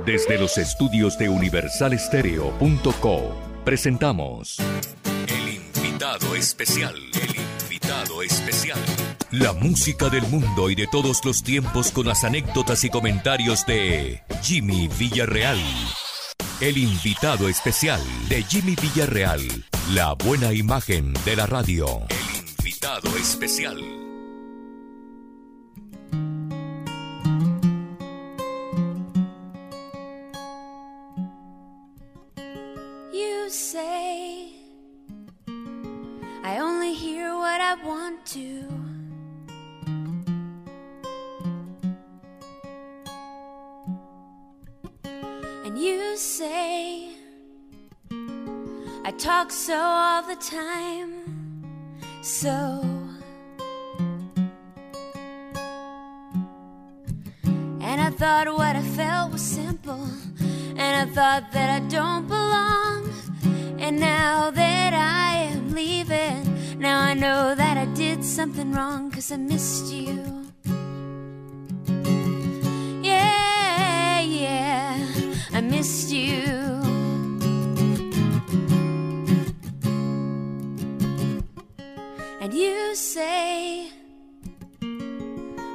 Desde los estudios de universalestereo.co presentamos El invitado especial, el invitado especial. La música del mundo y de todos los tiempos con las anécdotas y comentarios de Jimmy Villarreal. El invitado especial de Jimmy Villarreal. La buena imagen de la radio. El invitado especial. What I want to. And you say I talk so all the time. So And I thought what I felt was simple. And I thought that I don't belong. And now that I am leaving, now I know that I did something wrong because I missed you. Yeah, yeah, I missed you. And you say,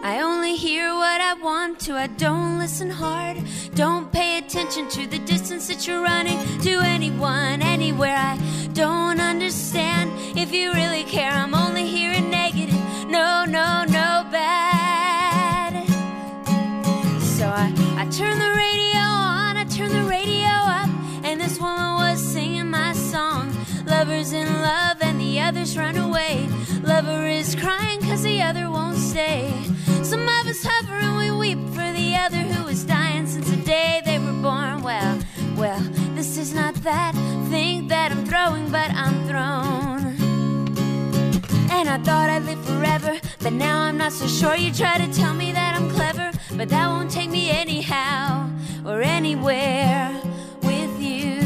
I only hear what I want to. I don't listen hard. Don't pay attention to the distance that you're running to anyone, anywhere. I don't understand if you really care. I'm only hearing negative. No, no, no bad. That thing that I'm throwing, but I'm thrown. And I thought I'd live forever, but now I'm not so sure. You try to tell me that I'm clever, but that won't take me anyhow or anywhere with you.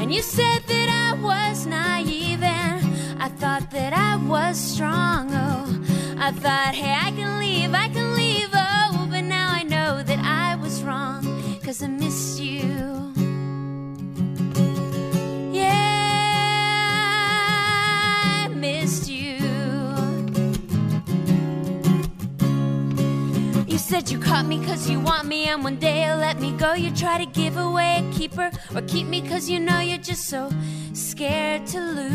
And you said that I was naive and I thought that I was strong. Oh, I thought, hey, I can leave, I can leave. Because I miss you. Yeah, I missed you. You said you caught me cause you want me, and one day you'll let me go. You try to give away a keeper or keep me cause you know you're just so scared to lose.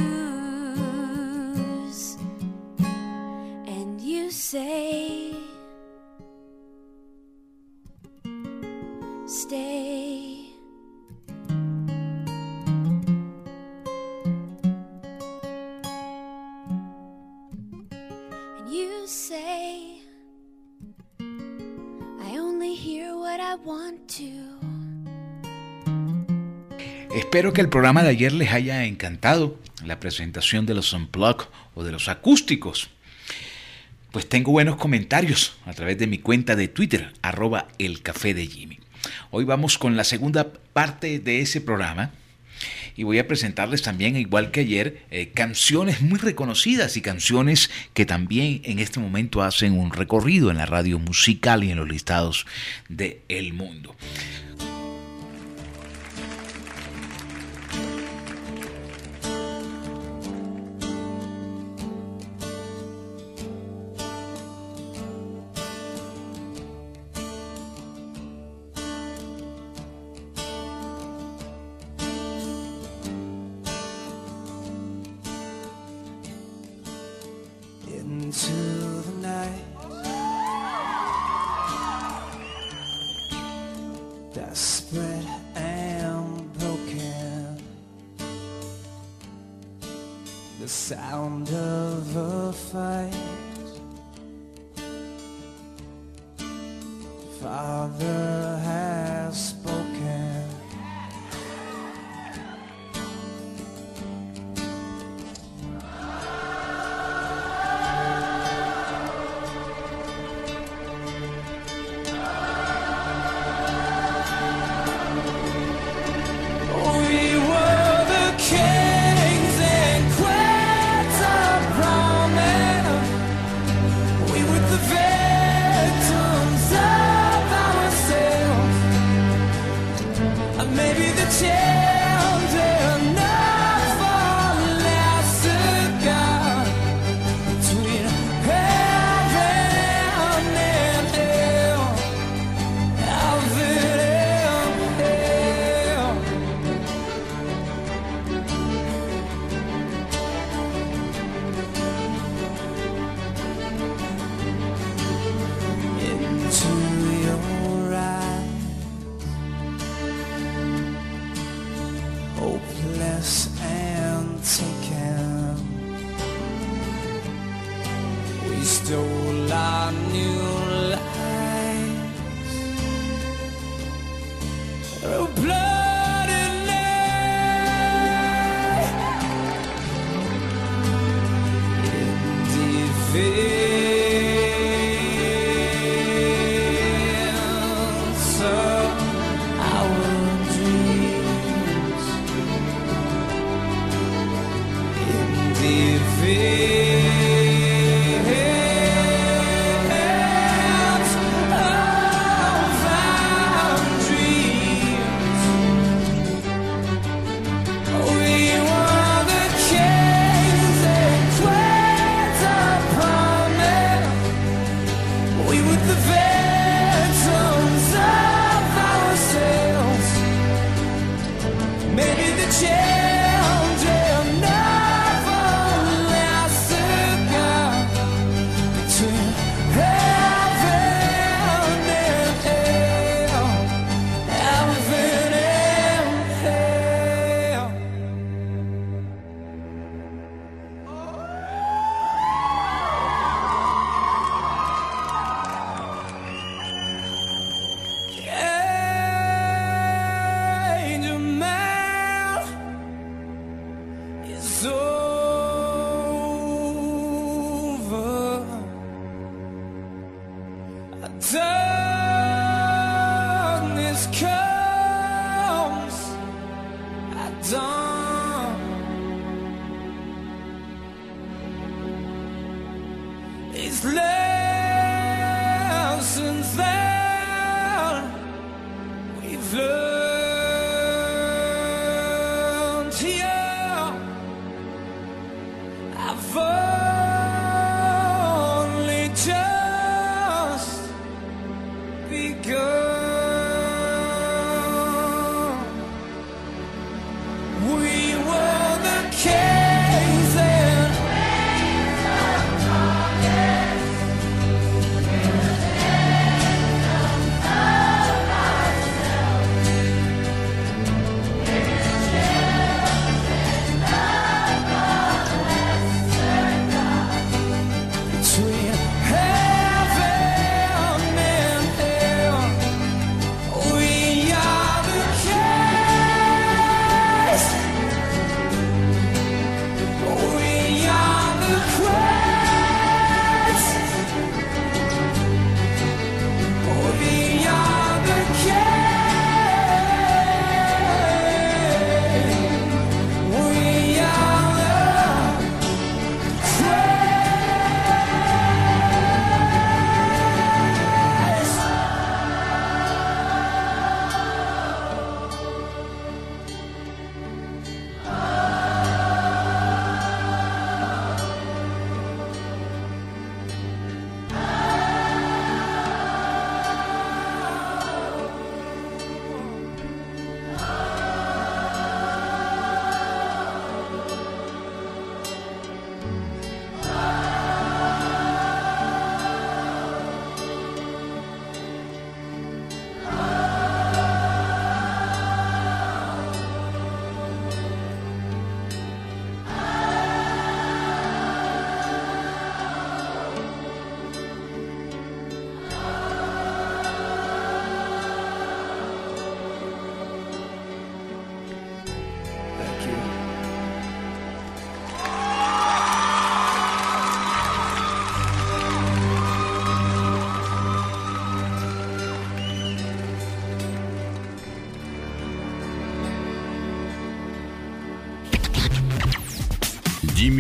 And you say, Stay. Espero que el programa de ayer les haya encantado, la presentación de los Unplug o de los acústicos. Pues tengo buenos comentarios a través de mi cuenta de Twitter, arroba el café de Jimmy. Hoy vamos con la segunda parte de ese programa y voy a presentarles también, igual que ayer, eh, canciones muy reconocidas y canciones que también en este momento hacen un recorrido en la radio musical y en los listados de El Mundo. maybe the chair.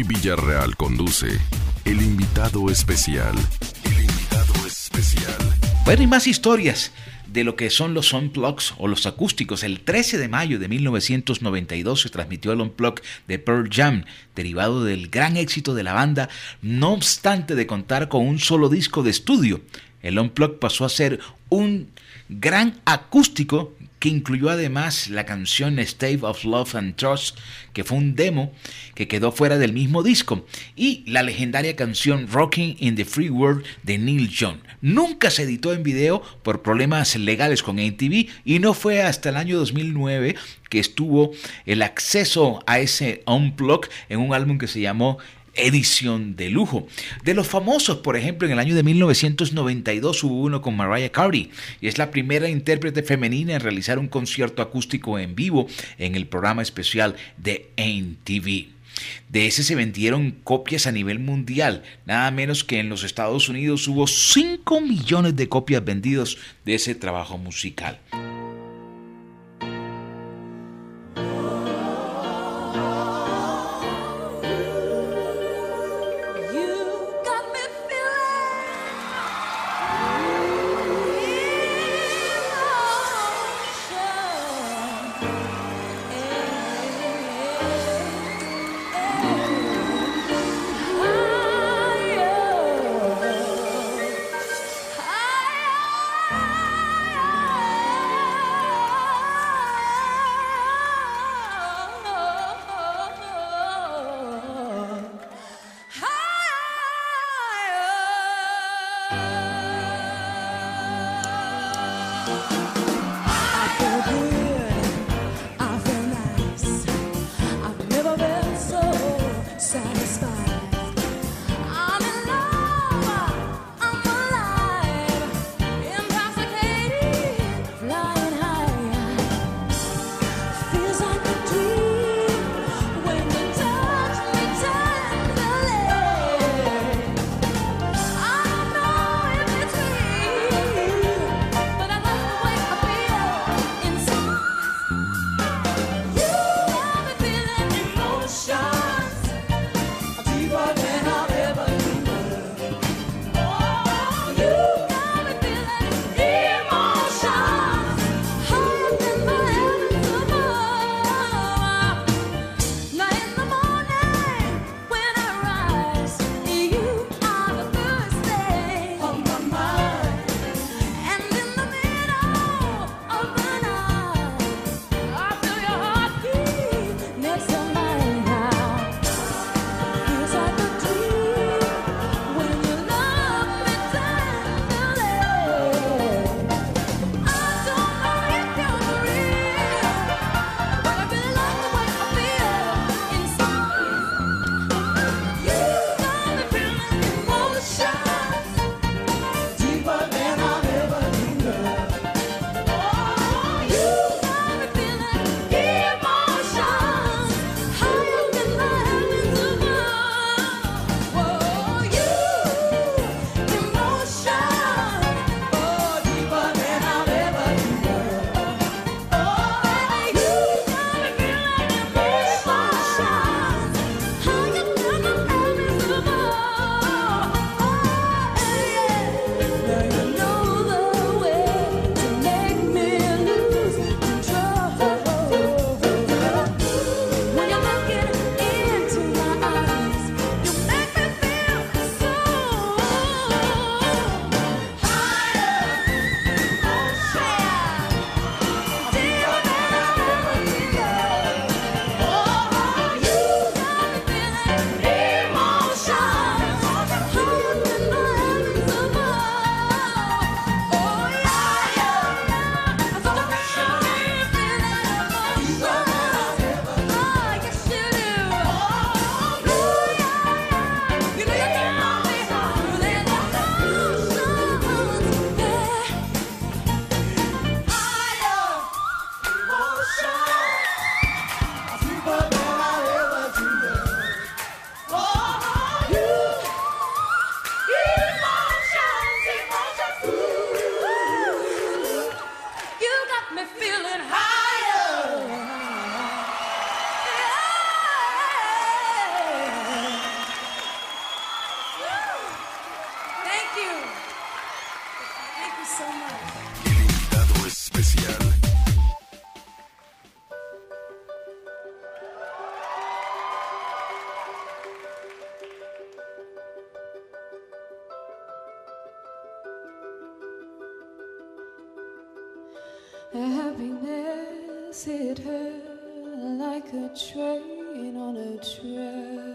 Villarreal conduce El invitado especial. El invitado especial. Bueno, y más historias de lo que son los unplugs o los acústicos. El 13 de mayo de 1992 se transmitió el unplug de Pearl Jam, derivado del gran éxito de la banda, no obstante de contar con un solo disco de estudio. El unplug pasó a ser un gran acústico que incluyó además la canción State of Love and Trust, que fue un demo que quedó fuera del mismo disco, y la legendaria canción Rocking in the Free World de Neil Young. Nunca se editó en video por problemas legales con ATV y no fue hasta el año 2009 que estuvo el acceso a ese unplug en un álbum que se llamó edición de lujo. De los famosos, por ejemplo, en el año de 1992 hubo uno con Mariah Carey y es la primera intérprete femenina en realizar un concierto acústico en vivo en el programa especial de MTV. De ese se vendieron copias a nivel mundial, nada menos que en los Estados Unidos hubo 5 millones de copias vendidas de ese trabajo musical. Happiness hit her like a train on a track.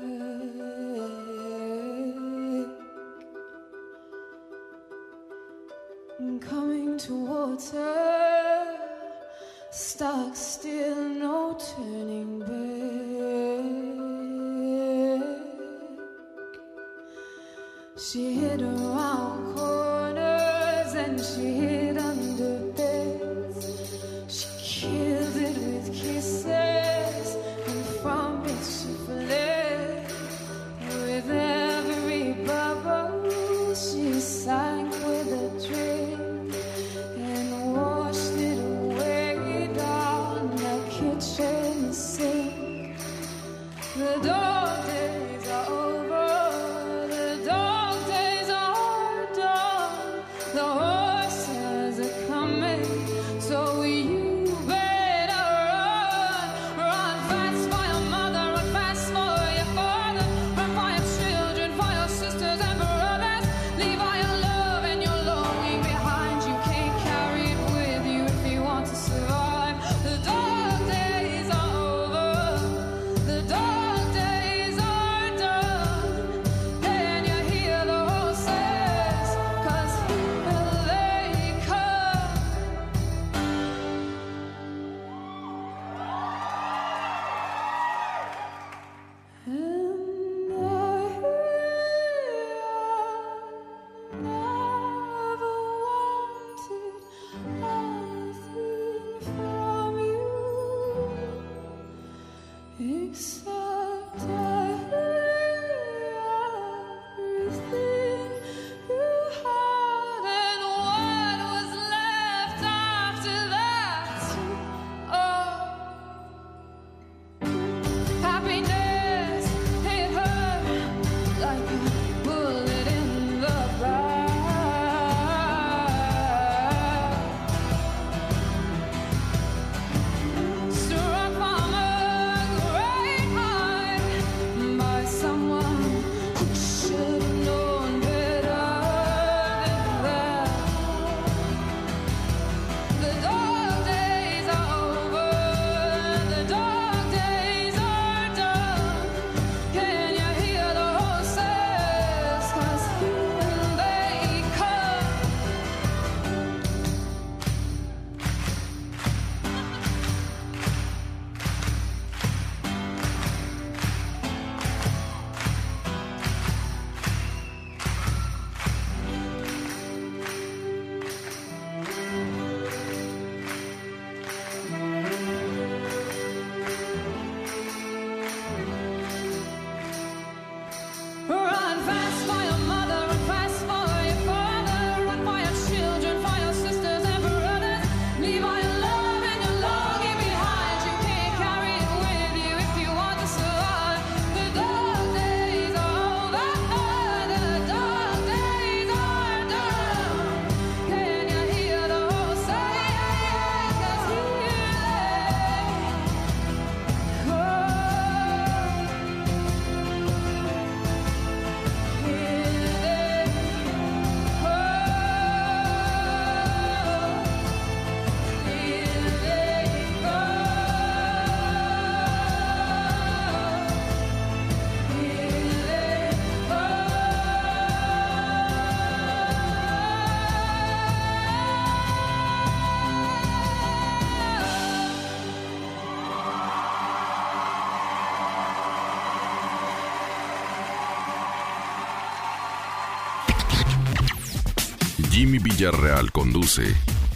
Villarreal conduce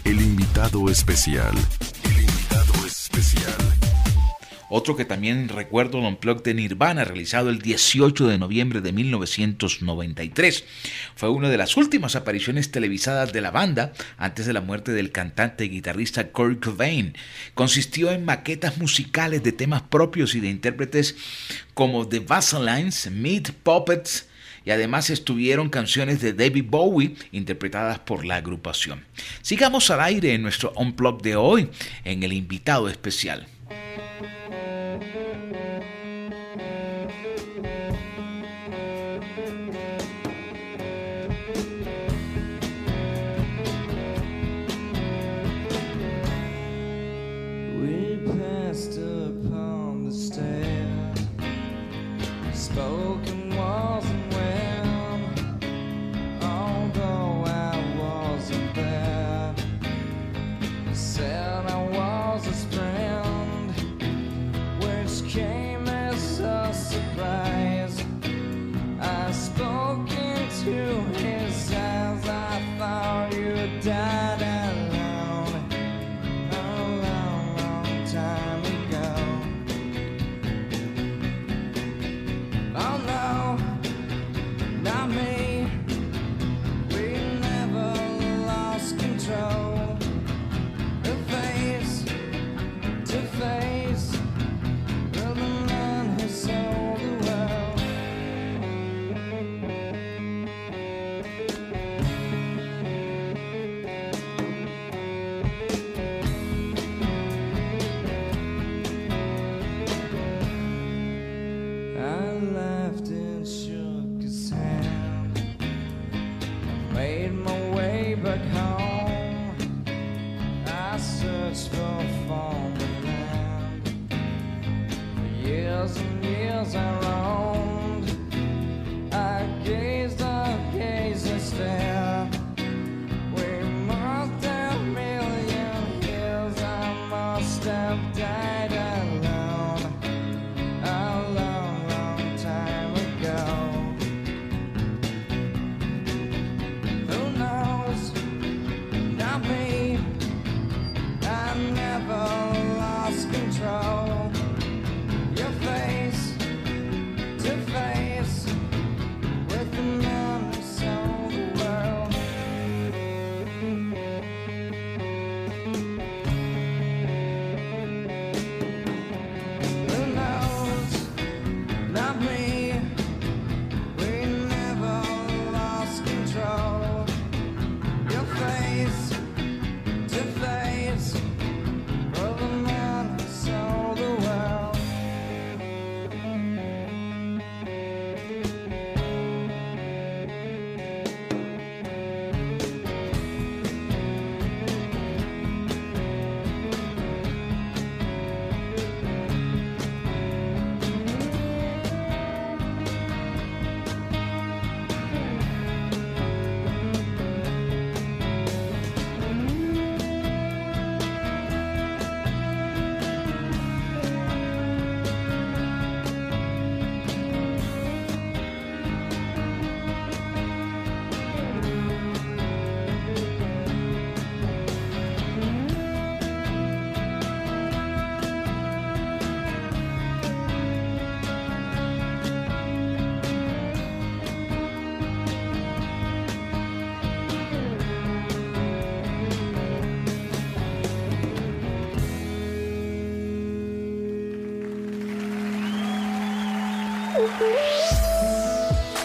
El invitado especial. Otro que también recuerdo un blog de Nirvana realizado el 18 de noviembre de 1993. Fue una de las últimas apariciones televisadas de la banda antes de la muerte del cantante y guitarrista Kurt Cobain. Consistió en maquetas musicales de temas propios y de intérpretes como The Vassalines, Meat Puppets, y además estuvieron canciones de David Bowie interpretadas por la agrupación. Sigamos al aire en nuestro Unplug de hoy en el invitado especial.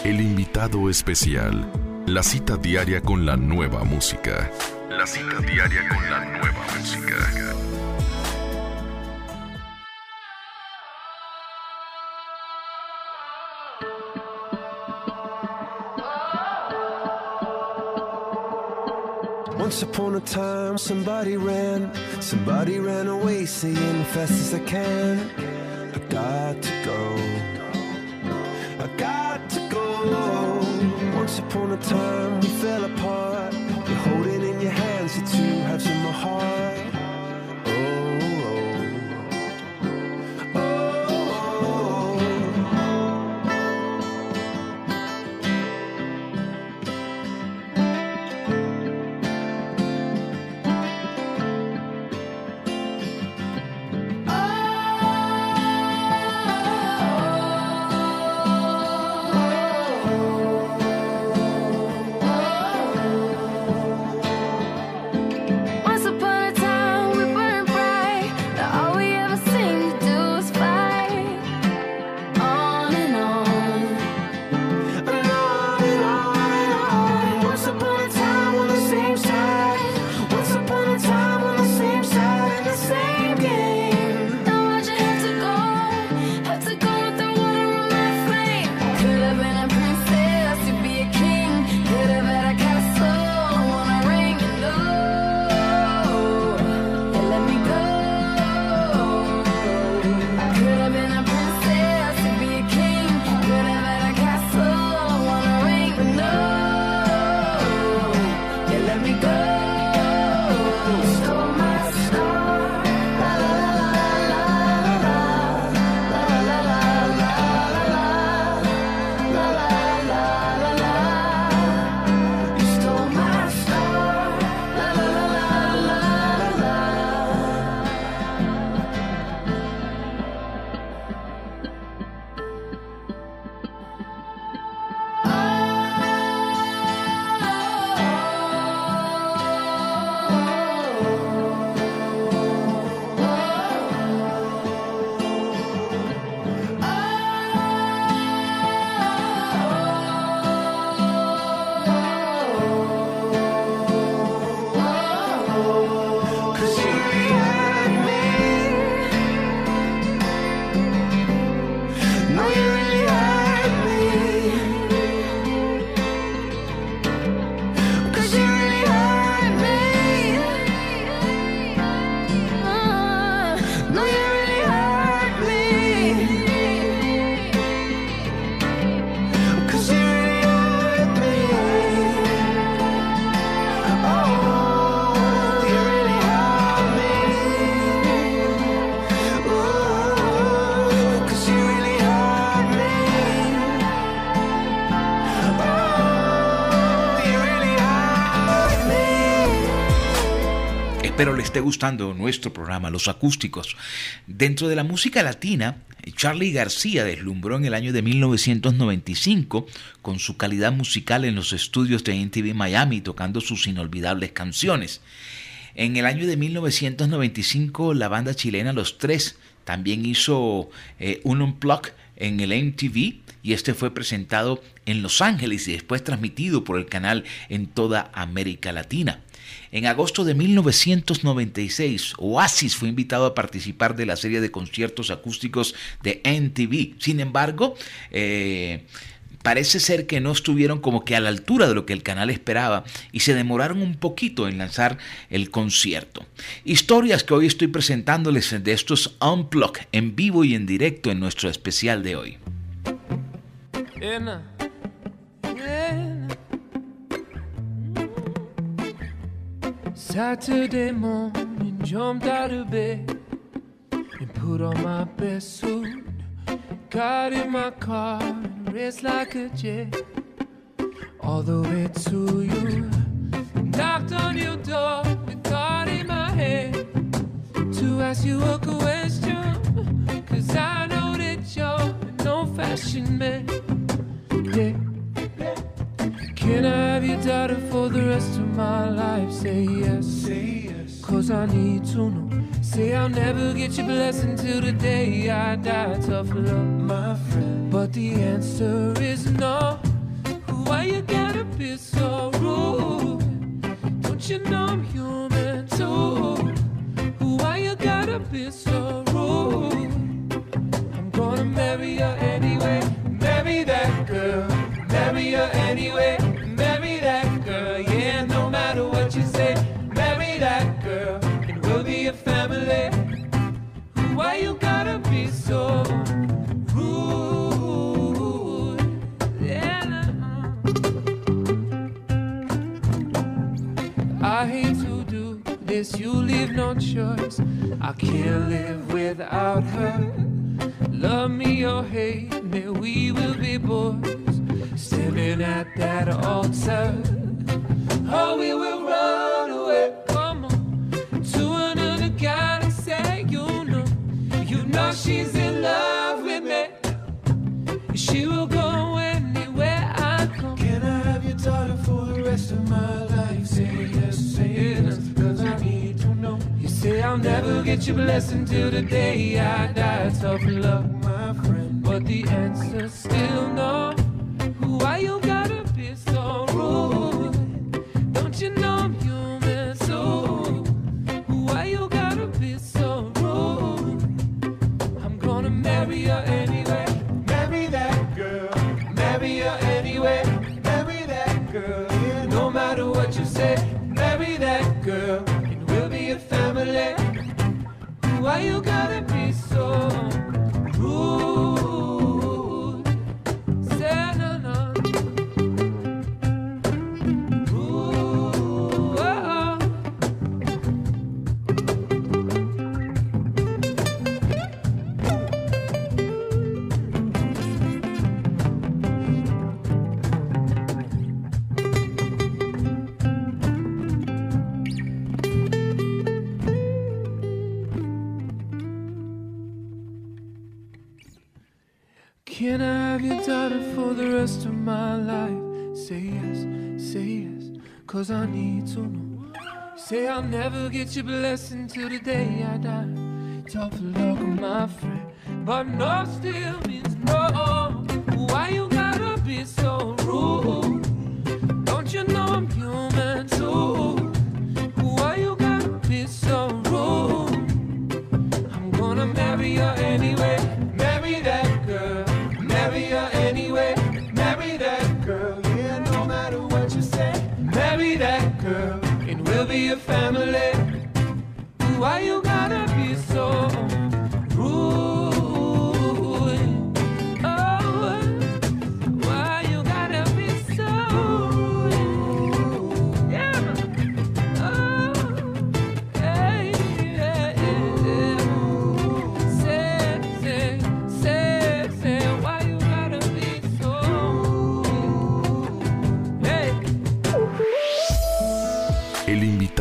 El invitado especial. La cita diaria con la nueva música. La cita diaria con la nueva música. Once upon a time, somebody ran, somebody ran away, saying, fast as I can, I got to go. upon a time we fell apart. You're holding in your hands the two halves of my heart. Espero le esté gustando nuestro programa, Los Acústicos. Dentro de la música latina, Charlie García deslumbró en el año de 1995 con su calidad musical en los estudios de NTV Miami, tocando sus inolvidables canciones. En el año de 1995, la banda chilena Los Tres también hizo eh, un unplug en el MTV y este fue presentado en Los Ángeles y después transmitido por el canal en toda América Latina. En agosto de 1996, Oasis fue invitado a participar de la serie de conciertos acústicos de NTV. Sin embargo, eh, parece ser que no estuvieron como que a la altura de lo que el canal esperaba y se demoraron un poquito en lanzar el concierto. Historias que hoy estoy presentándoles de estos Unplug en vivo y en directo en nuestro especial de hoy. Saturday morning, jumped out of bed and put on my best suit. Got in my car and raced like a jet all the way to you. Knocked on your door with thought in my head to ask you a question. Cause I know that you're an old fashioned man. Yeah. Can I have your daughter for the rest of my life? Say yes. Say yes. Cause I need to know. Say I'll never get your blessing till the day I die. Tough love, my friend. But the answer is no. Why you gotta be so rude? Don't you know I'm human too? Why you gotta be so rude? This, you leave no choice. I can't live without her. Love me or hate me, we will be boys. Standing at that altar. Oh, we will run away. Come on. To another galaxy, you know. You know she's in love with me. She will go I'll never get your blessing till the day I die. Tough love, my friend. But the answer's still no. Why you gotta Say I'll never get your blessing till the day I die. Tough luck, my friend, but no still means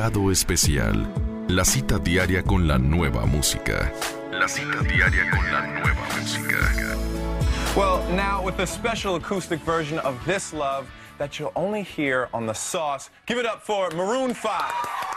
Especial La cita diaria con la nueva música. La cita diaria con la nueva música. Well, now with a special acoustic version of This Love that you'll only hear on The Sauce, give it up for Maroon 5.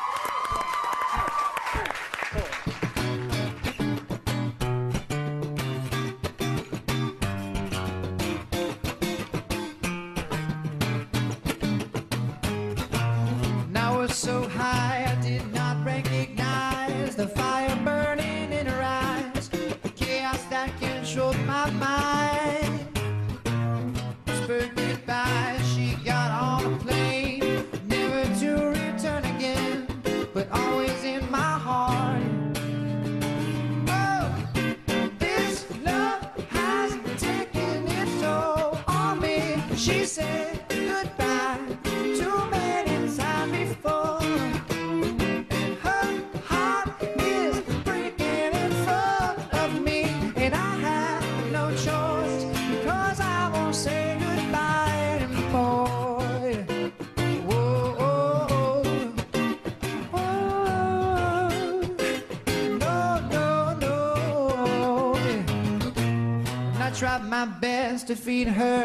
To feed her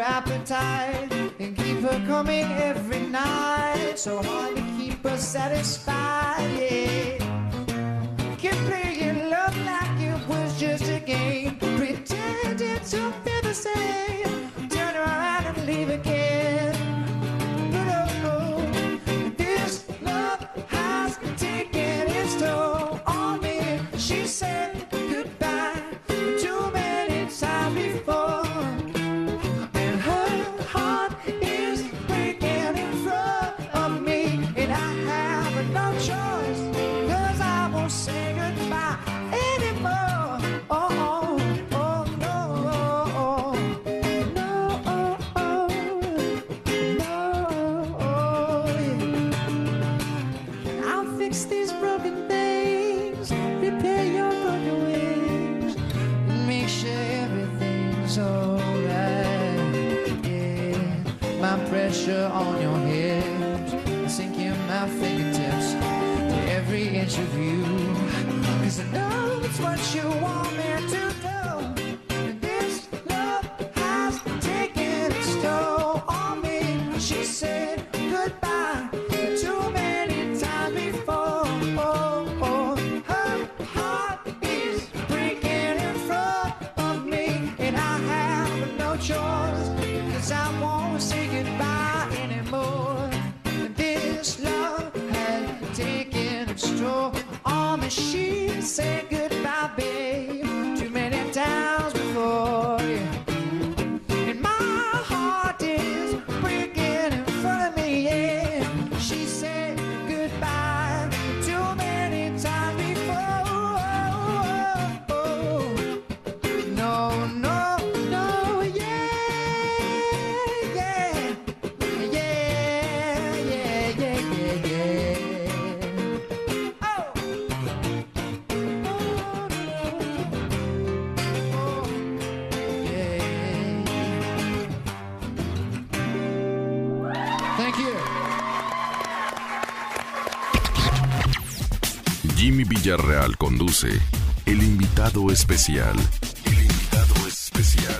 Villarreal conduce El invitado especial. El invitado especial.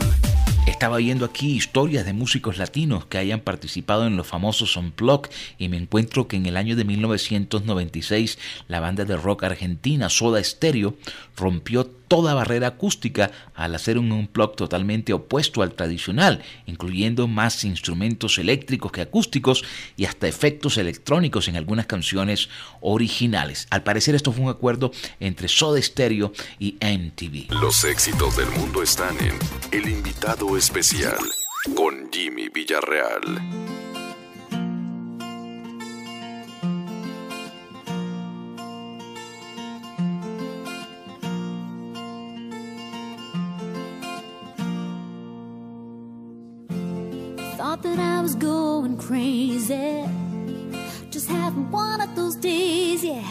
Estaba viendo aquí historias de músicos latinos que hayan participado en los famosos Unplugged y me encuentro que en el año de 1996 la banda de rock argentina Soda Stereo rompió toda barrera acústica al hacer un Unplugged totalmente opuesto al tradicional, incluyendo más instrumentos eléctricos que acústicos y hasta efectos electrónicos en algunas canciones originales. Al parecer esto fue un acuerdo entre Soda Stereo y MTV. Los éxitos del mundo están en El invitado especial con Jimmy Villarreal. that I was going crazy. Just had one of those days, yeah.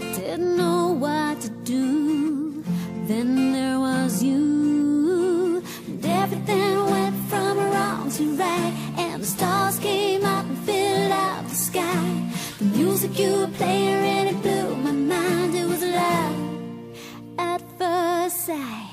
I didn't know what to do. Then there was you. And everything went from wrong to right. And the stars came up and filled out the sky. The music you were playing really blew my mind. It was love at first sight.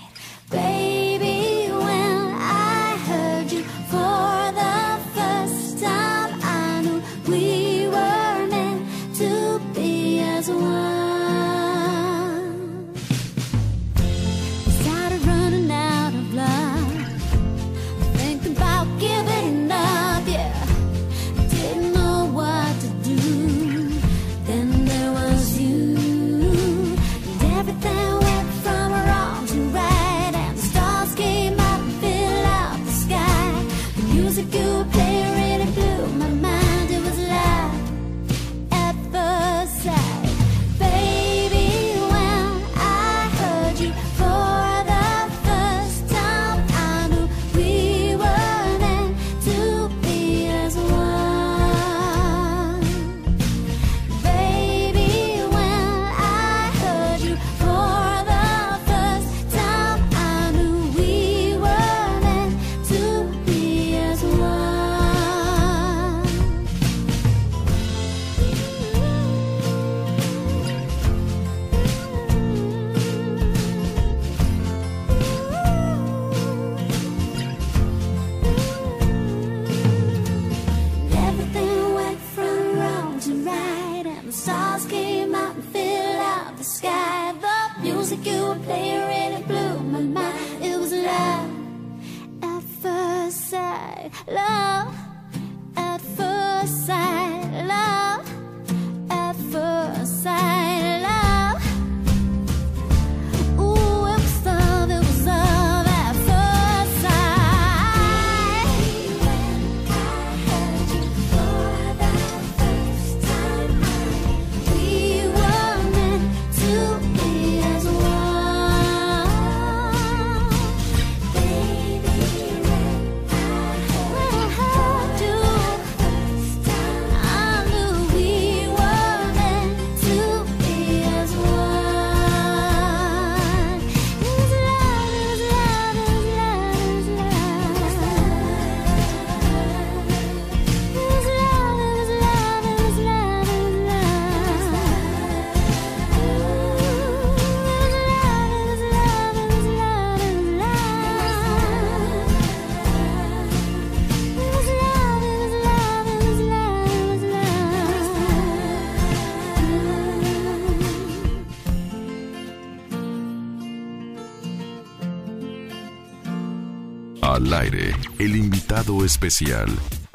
Especial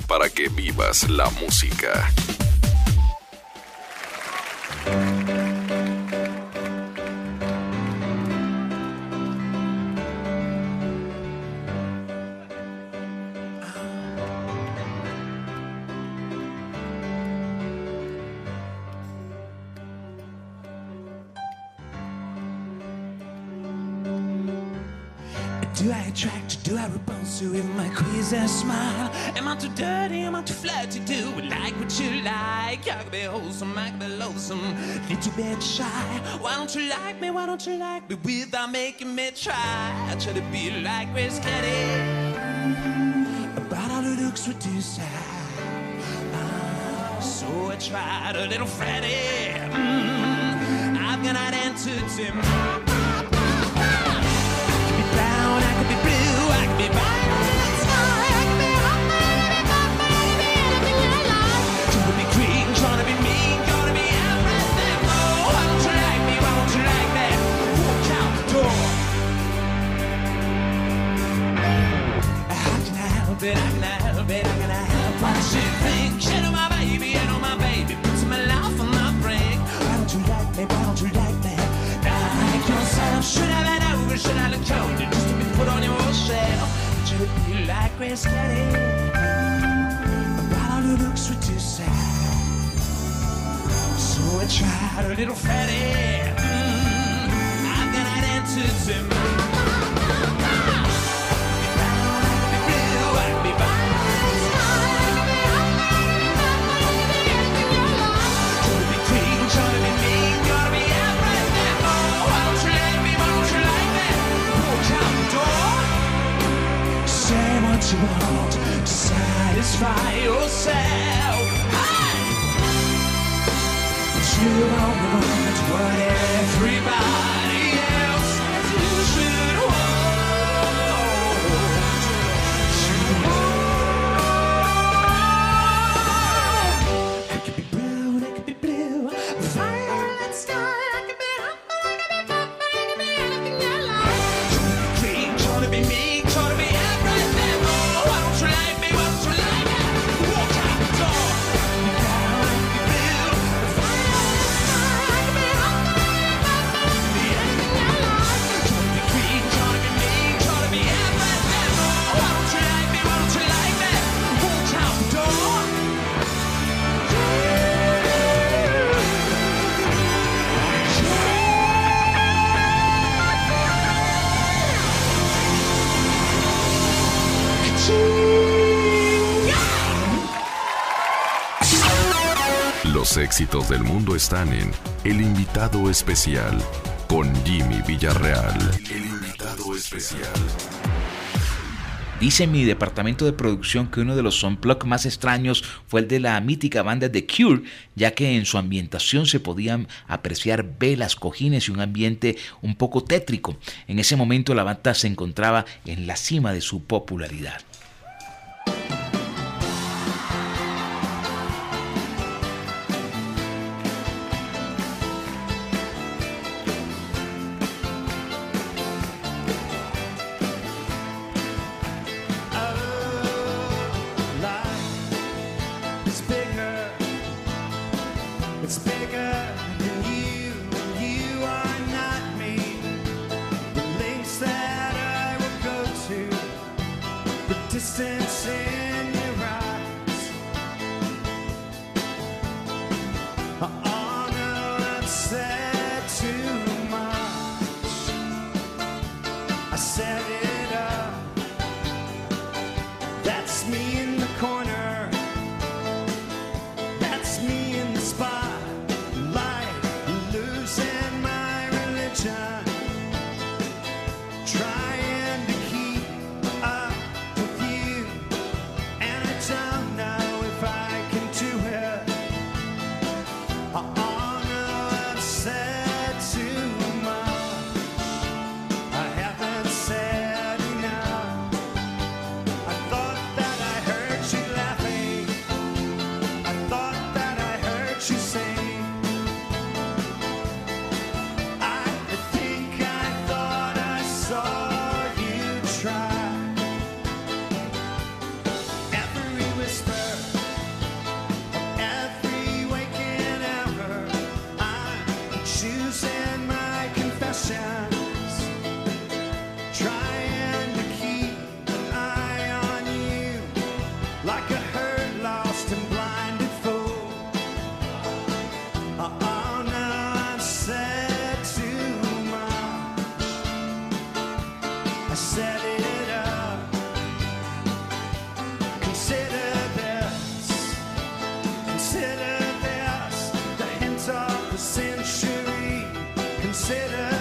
para que vivas la música. What you like? I could be wholesome, I could be loathsome, little bit shy. Why don't you like me, why don't you like me without making me try? I try to be like Grace Kelly, but all the looks too sad. Ah, so I tried a little Freddie. Mm, I've got an answer to my could be brown, I could be blue, I could be violet can I can I help it? How can I help what you think? You know my baby, you know my baby, puts my life on the brink. Why don't you like me? Why don't you like me? Like yourself, should I been over? Should I look colder just to be put on your shelf? Should it be like Grace Kelly? But all the looks were too sad. So I tried a little Freddie. Mm, I've got an answer to my you want to satisfy yourself. Hey! But you don't want what everybody éxitos del mundo están en El invitado especial con Jimmy Villarreal. El invitado especial. Dice mi departamento de producción que uno de los unplug más extraños fue el de la mítica banda The Cure, ya que en su ambientación se podían apreciar velas, cojines y un ambiente un poco tétrico. En ese momento la banda se encontraba en la cima de su popularidad. distancing. Century. Consider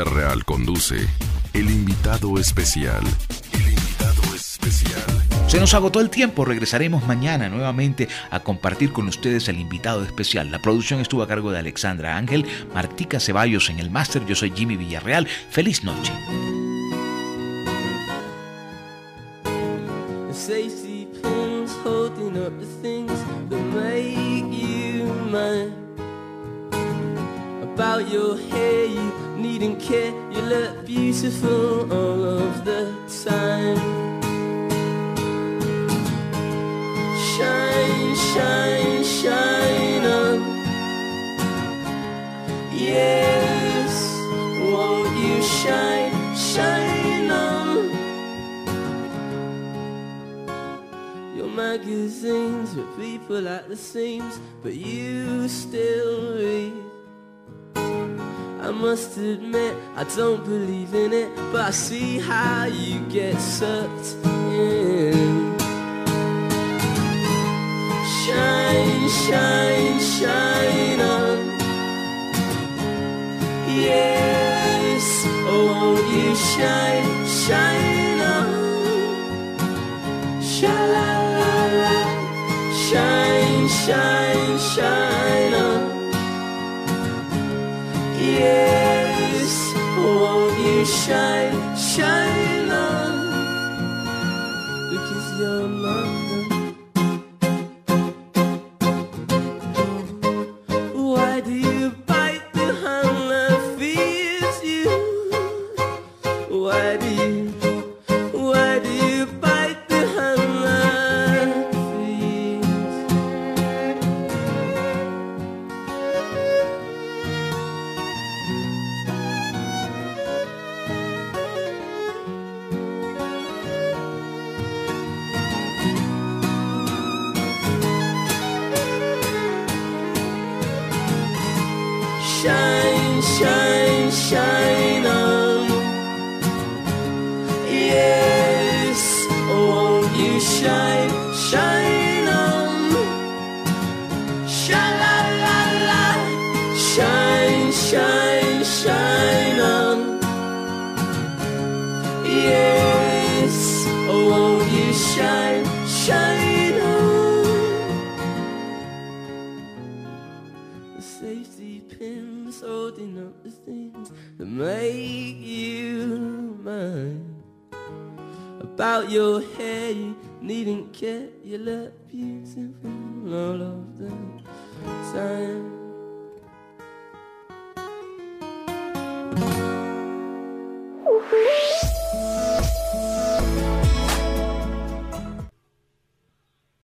Villarreal conduce El invitado especial. El invitado especial. Se nos agotó el tiempo, regresaremos mañana nuevamente a compartir con ustedes el invitado especial. La producción estuvo a cargo de Alexandra Ángel, Martica Ceballos en el máster, yo soy Jimmy Villarreal. Feliz noche. About your needn't care. You look beautiful all of the time. Shine, shine, shine on. Yes, won't you shine, shine on? Your magazines with people at the seams, but you still read. I must admit, I don't believe in it, but I see how you get sucked in. Shine, shine, shine on. Yes, oh, won't you shine, shine on? Sha la la la, shine, shine, shine Yes, won't you shine, shine on?